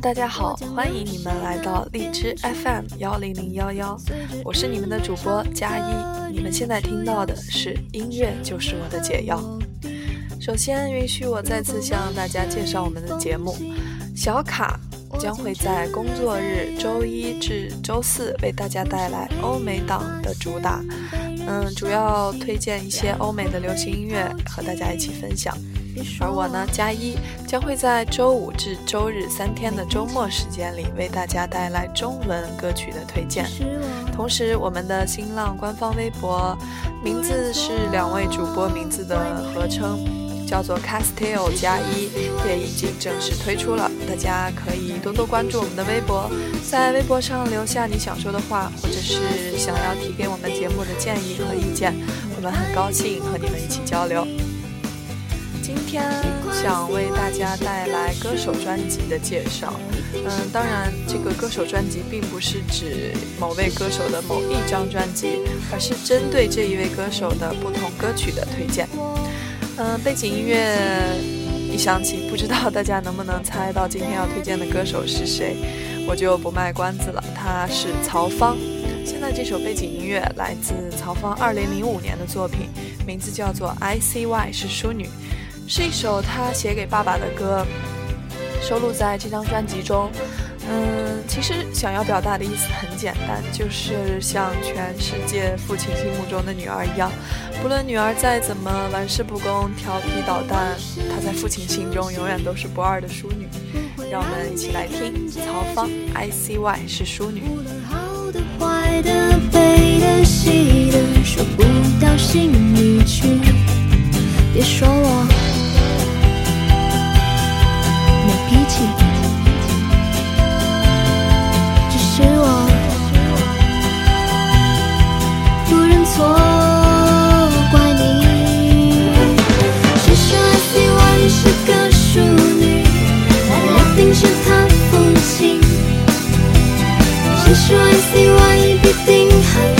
大家好，欢迎你们来到荔枝 FM 幺零零幺幺，我是你们的主播佳一。你们现在听到的是音乐就是我的解药。首先，允许我再次向大家介绍我们的节目。小卡将会在工作日周一至周四为大家带来欧美档的主打，嗯，主要推荐一些欧美的流行音乐和大家一起分享。而我呢，加一将会在周五至周日三天的周末时间里为大家带来中文歌曲的推荐。同时，我们的新浪官方微博名字是两位主播名字的合称，叫做 Castillo 加一，也已经正式推出了。大家可以多多关注我们的微博，在微博上留下你想说的话，或者是想要提给我们节目的建议和意见，我们很高兴和你们一起交流。今天想为大家带来歌手专辑的介绍。嗯，当然，这个歌手专辑并不是指某位歌手的某一张专辑，而是针对这一位歌手的不同歌曲的推荐。嗯，背景音乐一响起，不知道大家能不能猜到今天要推荐的歌手是谁？我就不卖关子了，他是曹芳。现在这首背景音乐来自曹芳2005年的作品，名字叫做《I C Y》，是淑女。是一首他写给爸爸的歌，收录在这张专辑中。嗯，其实想要表达的意思很简单，就是像全世界父亲心目中的女儿一样，不论女儿再怎么玩世不恭、调皮捣蛋，她在父亲心中永远都是不二的淑女。让我们一起来听曹芳《I C Y》是淑女。说不到心里去别说我。脾气。只是我。不认错怪你。谁说爱 c 玩是个淑女一定是他不亲。谁说爱 c 玩一定很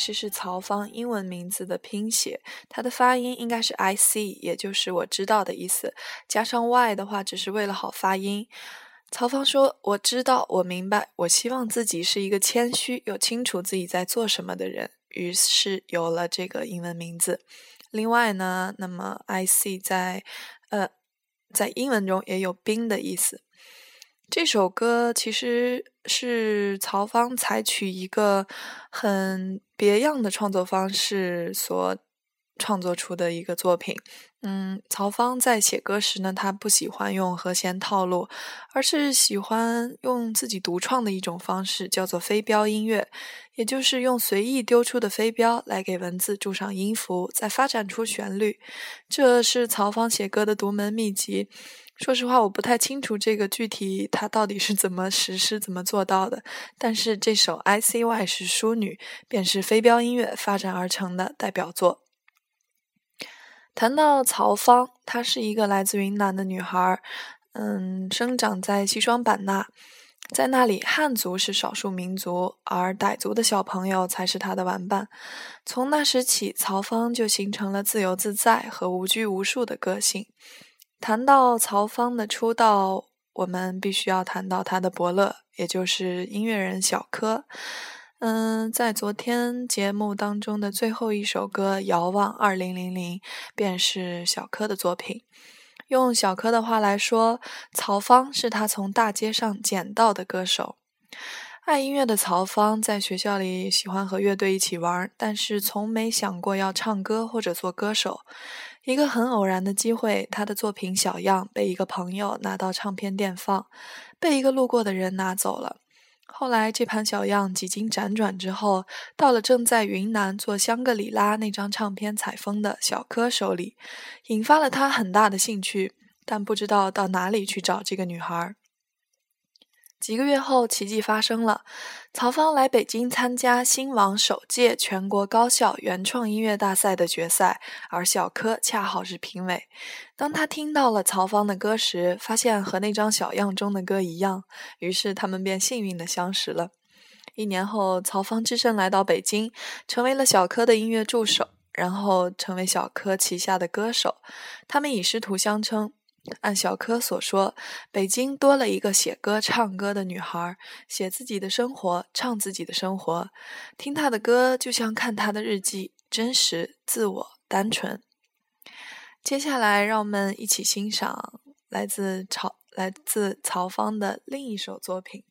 实是曹芳英文名字的拼写，它的发音应该是 I C，也就是我知道的意思。加上 Y 的话，只是为了好发音。曹芳说：“我知道，我明白，我希望自己是一个谦虚又清楚自己在做什么的人。”于是有了这个英文名字。另外呢，那么 I C 在呃在英文中也有冰的意思。这首歌其实是曹芳采取一个很别样的创作方式所创作出的一个作品。嗯，曹芳在写歌时呢，他不喜欢用和弦套路，而是喜欢用自己独创的一种方式，叫做飞镖音乐，也就是用随意丢出的飞镖来给文字注上音符，再发展出旋律。这是曹芳写歌的独门秘籍。说实话，我不太清楚这个具体他到底是怎么实施、怎么做到的。但是这首《I C Y》是淑女，便是飞镖音乐发展而成的代表作。谈到曹芳，她是一个来自云南的女孩。嗯，生长在西双版纳，在那里汉族是少数民族，而傣族的小朋友才是她的玩伴。从那时起，曹芳就形成了自由自在和无拘无束的个性。谈到曹芳的出道，我们必须要谈到他的伯乐，也就是音乐人小柯。嗯，在昨天节目当中的最后一首歌《遥望二零零零》便是小柯的作品。用小柯的话来说，曹芳是他从大街上捡到的歌手。爱音乐的曹芳在学校里喜欢和乐队一起玩，但是从没想过要唱歌或者做歌手。一个很偶然的机会，他的作品《小样》被一个朋友拿到唱片店放，被一个路过的人拿走了。后来，这盘小样几经辗转之后，到了正在云南做香格里拉那张唱片采风的小柯手里，引发了他很大的兴趣，但不知道到哪里去找这个女孩。几个月后，奇迹发生了。曹芳来北京参加新网首届全国高校原创音乐大赛的决赛，而小柯恰好是评委。当他听到了曹芳的歌时，发现和那张小样中的歌一样，于是他们便幸运的相识了。一年后，曹芳只身来到北京，成为了小柯的音乐助手，然后成为小柯旗下的歌手。他们以师徒相称。按小柯所说，北京多了一个写歌、唱歌的女孩，写自己的生活，唱自己的生活。听她的歌，就像看她的日记，真实、自我、单纯。接下来，让我们一起欣赏来自曹来自曹芳的另一首作品，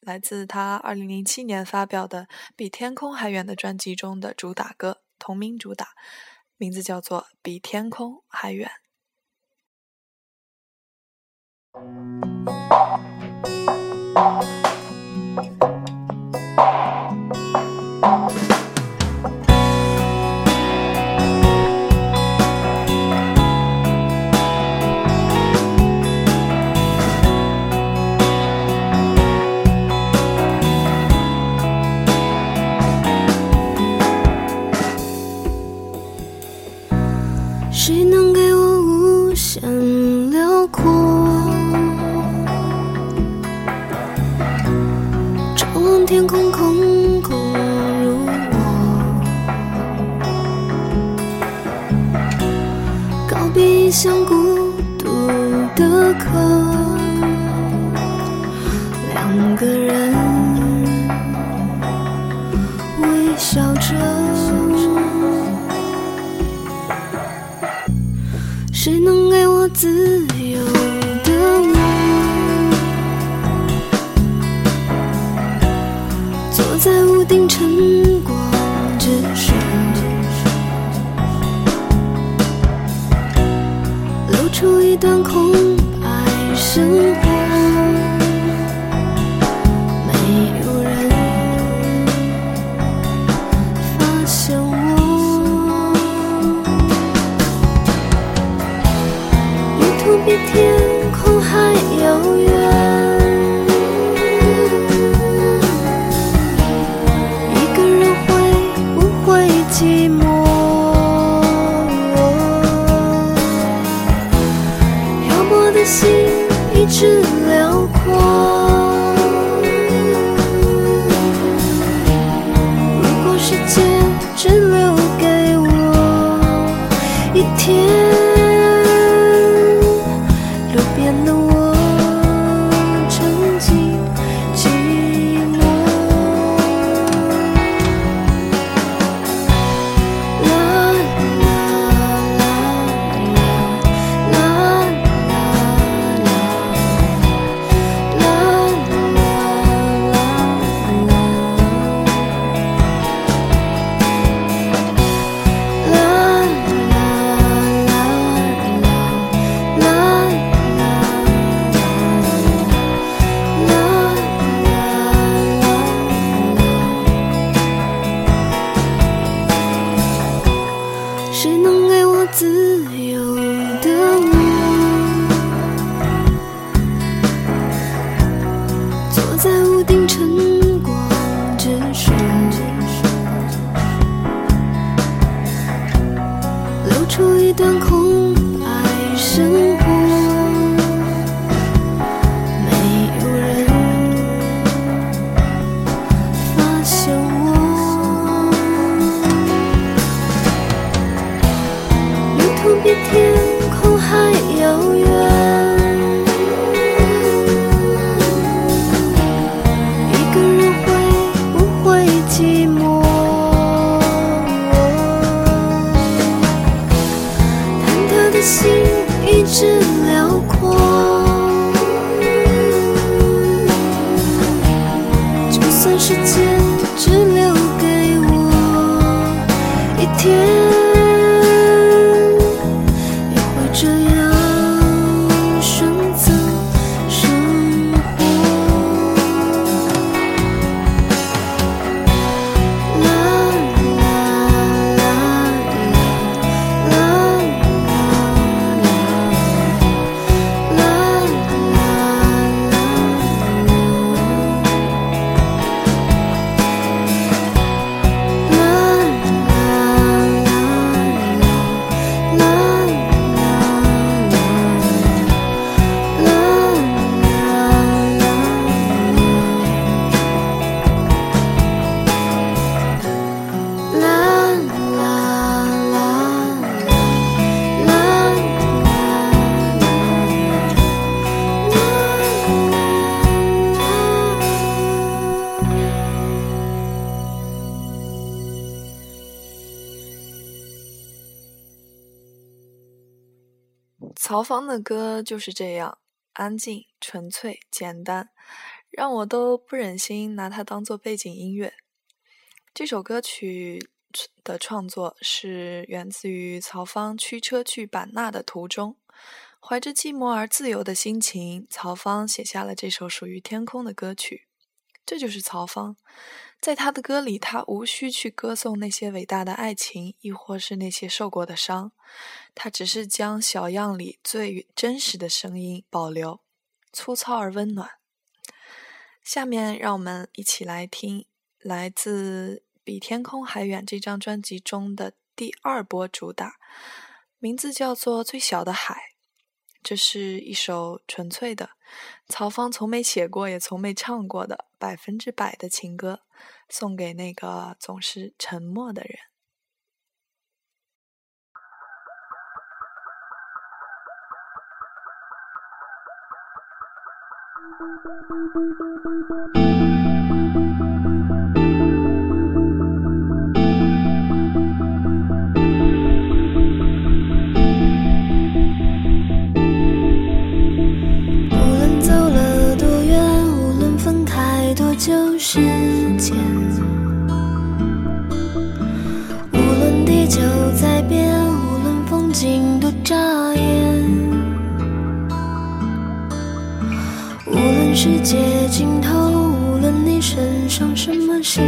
来自他2007年发表的《比天空还远》的专辑中的主打歌，同名主打，名字叫做《比天空还远》。谁像孤独的客，两个人微笑着，谁能给我自由？一段空白生。曹芳的歌就是这样，安静、纯粹、简单，让我都不忍心拿它当做背景音乐。这首歌曲的创作是源自于曹芳驱车去版纳的途中，怀着寂寞而自由的心情，曹芳写下了这首属于天空的歌曲。这就是曹芳，在他的歌里，他无需去歌颂那些伟大的爱情，亦或是那些受过的伤，他只是将小样里最真实的声音保留，粗糙而温暖。下面让我们一起来听来自《比天空还远》这张专辑中的第二波主打，名字叫做《最小的海》。这是一首纯粹的，曹芳从没写过也从没唱过的百分之百的情歌，送给那个总是沉默的人。无论走了多远，无论分开多久，是。街尽头，无论你身上什么心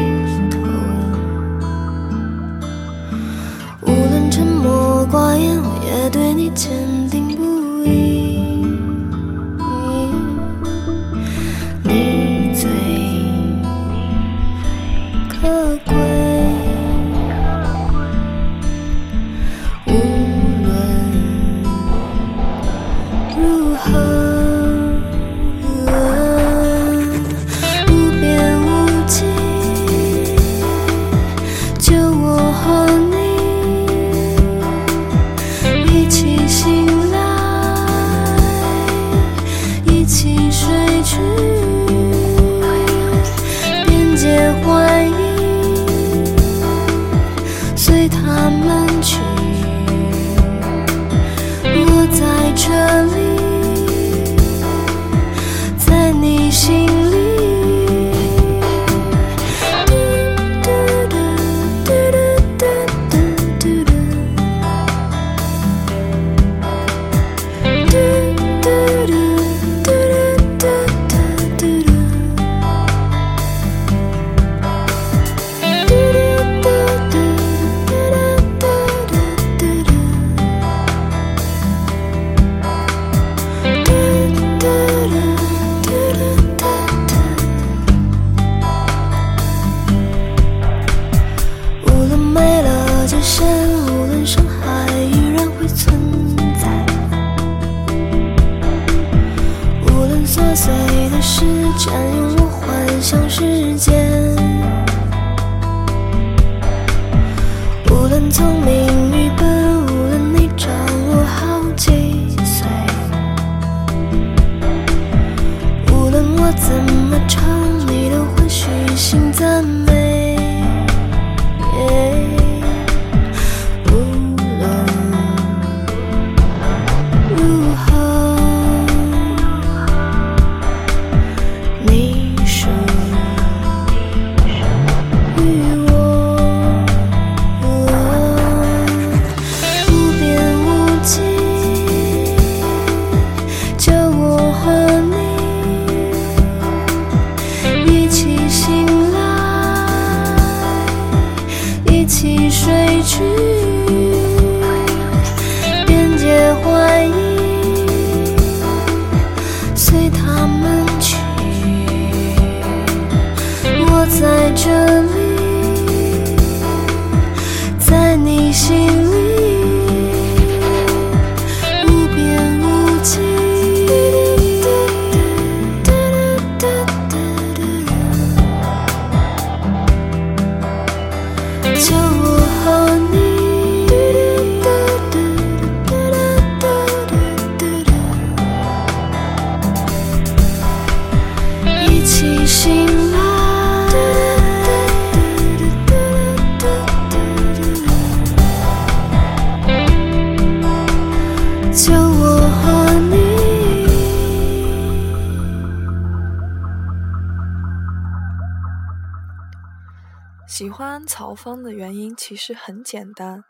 喜欢曹芳的原因其实很简单，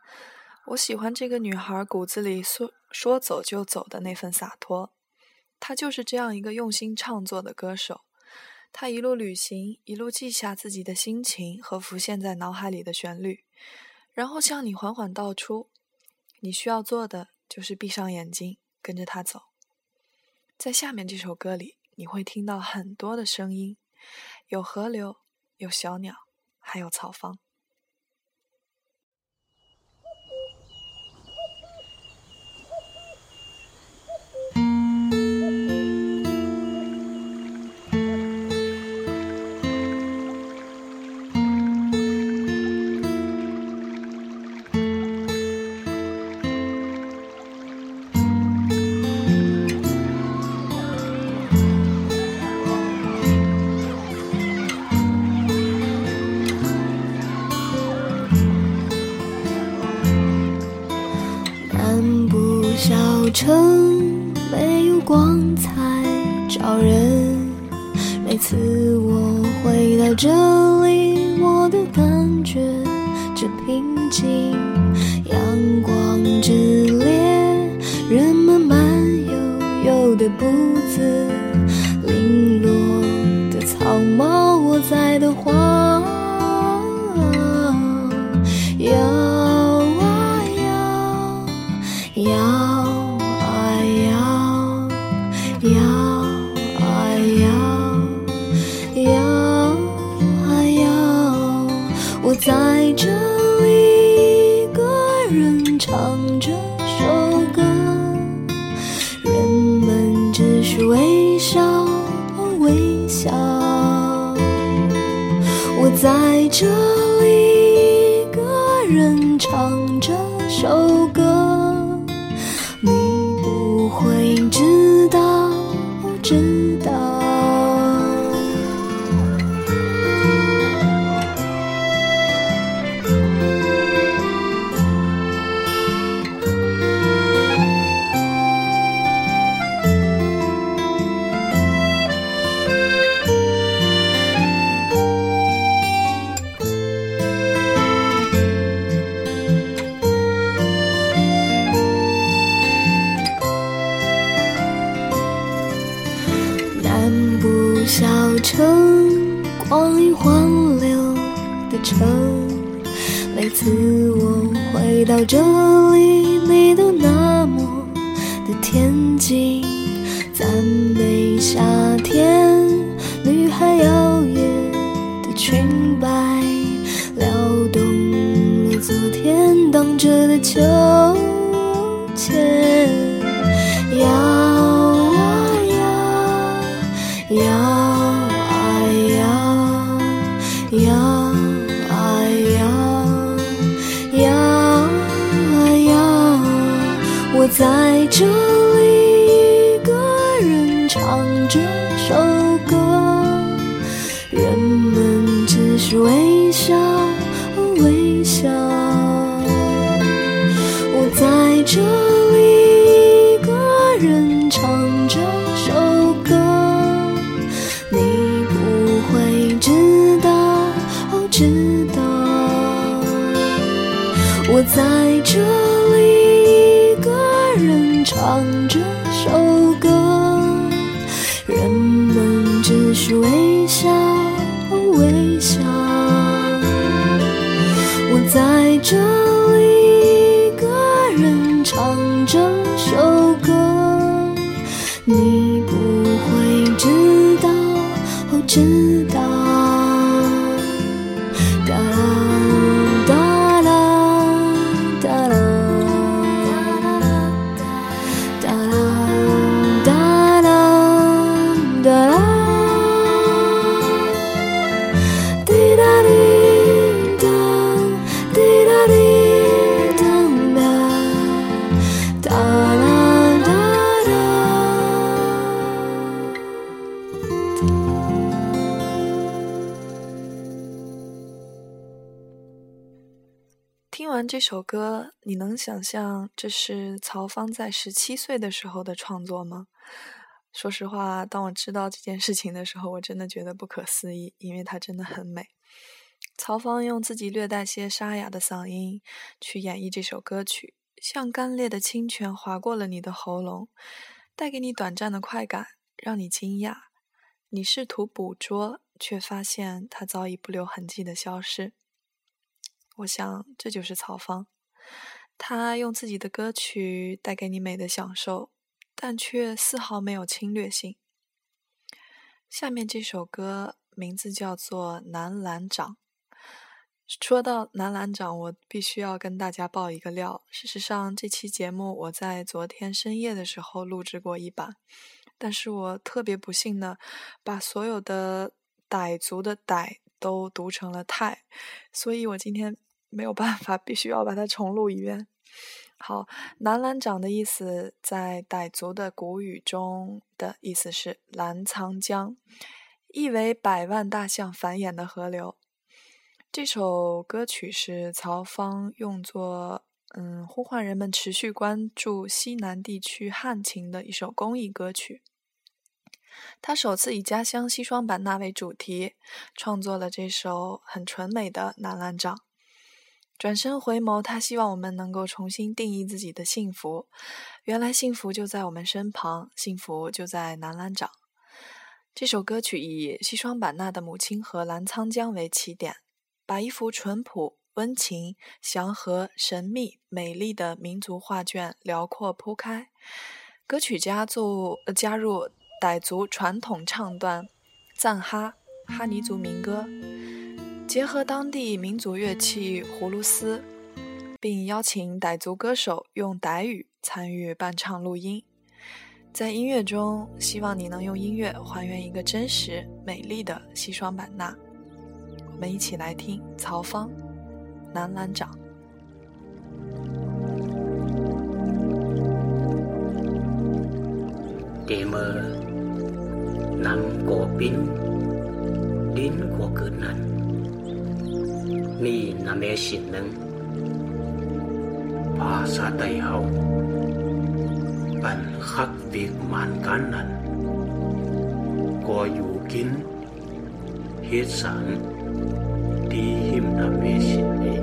我喜欢这个女孩骨子里说说走就走的那份洒脱。她就是这样一个用心创作的歌手。她一路旅行，一路记下自己的心情和浮现在脑海里的旋律，然后向你缓缓道出。你需要做的就是闭上眼睛，跟着她走。在下面这首歌里，你会听到很多的声音，有河流，有小鸟，还有草房。这里，一个人唱这首歌，人们只是为你不会知道，知。首歌，你能想象这是曹芳在十七岁的时候的创作吗？说实话，当我知道这件事情的时候，我真的觉得不可思议，因为它真的很美。曹芳用自己略带些沙哑的嗓音去演绎这首歌曲，像干裂的清泉划过了你的喉咙，带给你短暂的快感，让你惊讶。你试图捕捉，却发现它早已不留痕迹的消失。我想，这就是曹芳。他用自己的歌曲带给你美的享受，但却丝毫没有侵略性。下面这首歌名字叫做《南兰长》。说到南兰长，我必须要跟大家爆一个料。事实上，这期节目我在昨天深夜的时候录制过一版，但是我特别不幸的把所有的傣族的傣都读成了泰，所以我今天。没有办法，必须要把它重录一遍。好，南兰长的意思在傣族的古语中的意思是澜沧江，意为百万大象繁衍的河流。这首歌曲是曹芳用作嗯呼唤人们持续关注西南地区旱情的一首公益歌曲。他首次以家乡西双版纳为主题，创作了这首很纯美的南兰长。转身回眸，他希望我们能够重新定义自己的幸福。原来幸福就在我们身旁，幸福就在南兰掌。这首歌曲以西双版纳的母亲河澜沧江为起点，把一幅淳朴、温情、祥和、神秘、美丽的民族画卷辽阔铺开。歌曲家做加入傣族传统唱段、赞哈、哈尼族民歌。结合当地民族乐器葫芦丝，并邀请傣族歌手用傣语参与伴唱录音。在音乐中，希望你能用音乐还原一个真实美丽的西双版纳。我们一起来听曹芳《南兰长》。爹么，南国兵，邻国格南。你那边行了巴萨的以后本哈利曼甘南过如今天上地下那么些年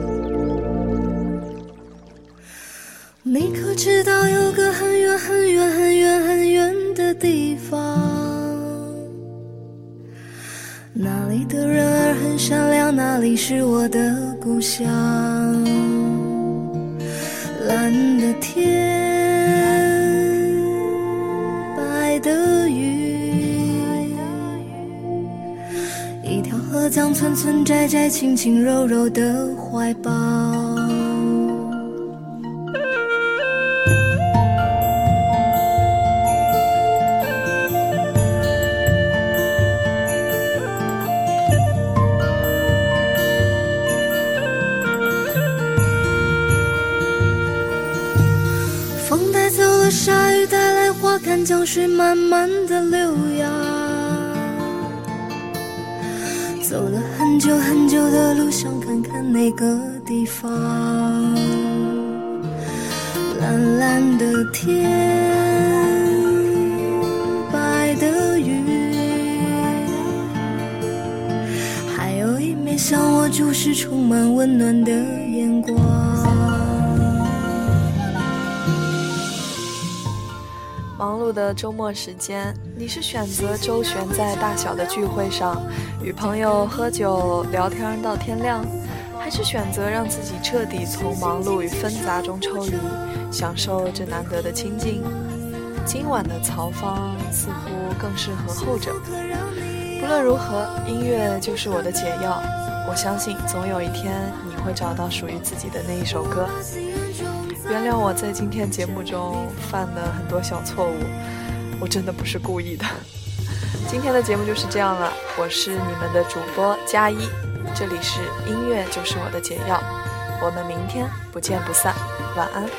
你可知道有个很远很远很远很远的地方？那里的人很善良，那里是我的故乡。蓝的天，白的云，一条河将村村寨寨、轻轻柔柔的怀抱。江水慢慢的流呀，走了很久很久的路，想看看那个地方。蓝蓝的天，白的云，还有一面向我注视、充满温暖的眼光。忙碌的周末时间，你是选择周旋在大小的聚会上，与朋友喝酒聊天到天亮，还是选择让自己彻底从忙碌与纷杂中抽离，享受这难得的清静？今晚的曹芳似乎更适合后者。不论如何，音乐就是我的解药。我相信，总有一天你会找到属于自己的那一首歌。原谅我在今天节目中犯的很多小错误，我真的不是故意的。今天的节目就是这样了，我是你们的主播佳一，这里是音乐就是我的解药，我们明天不见不散，晚安。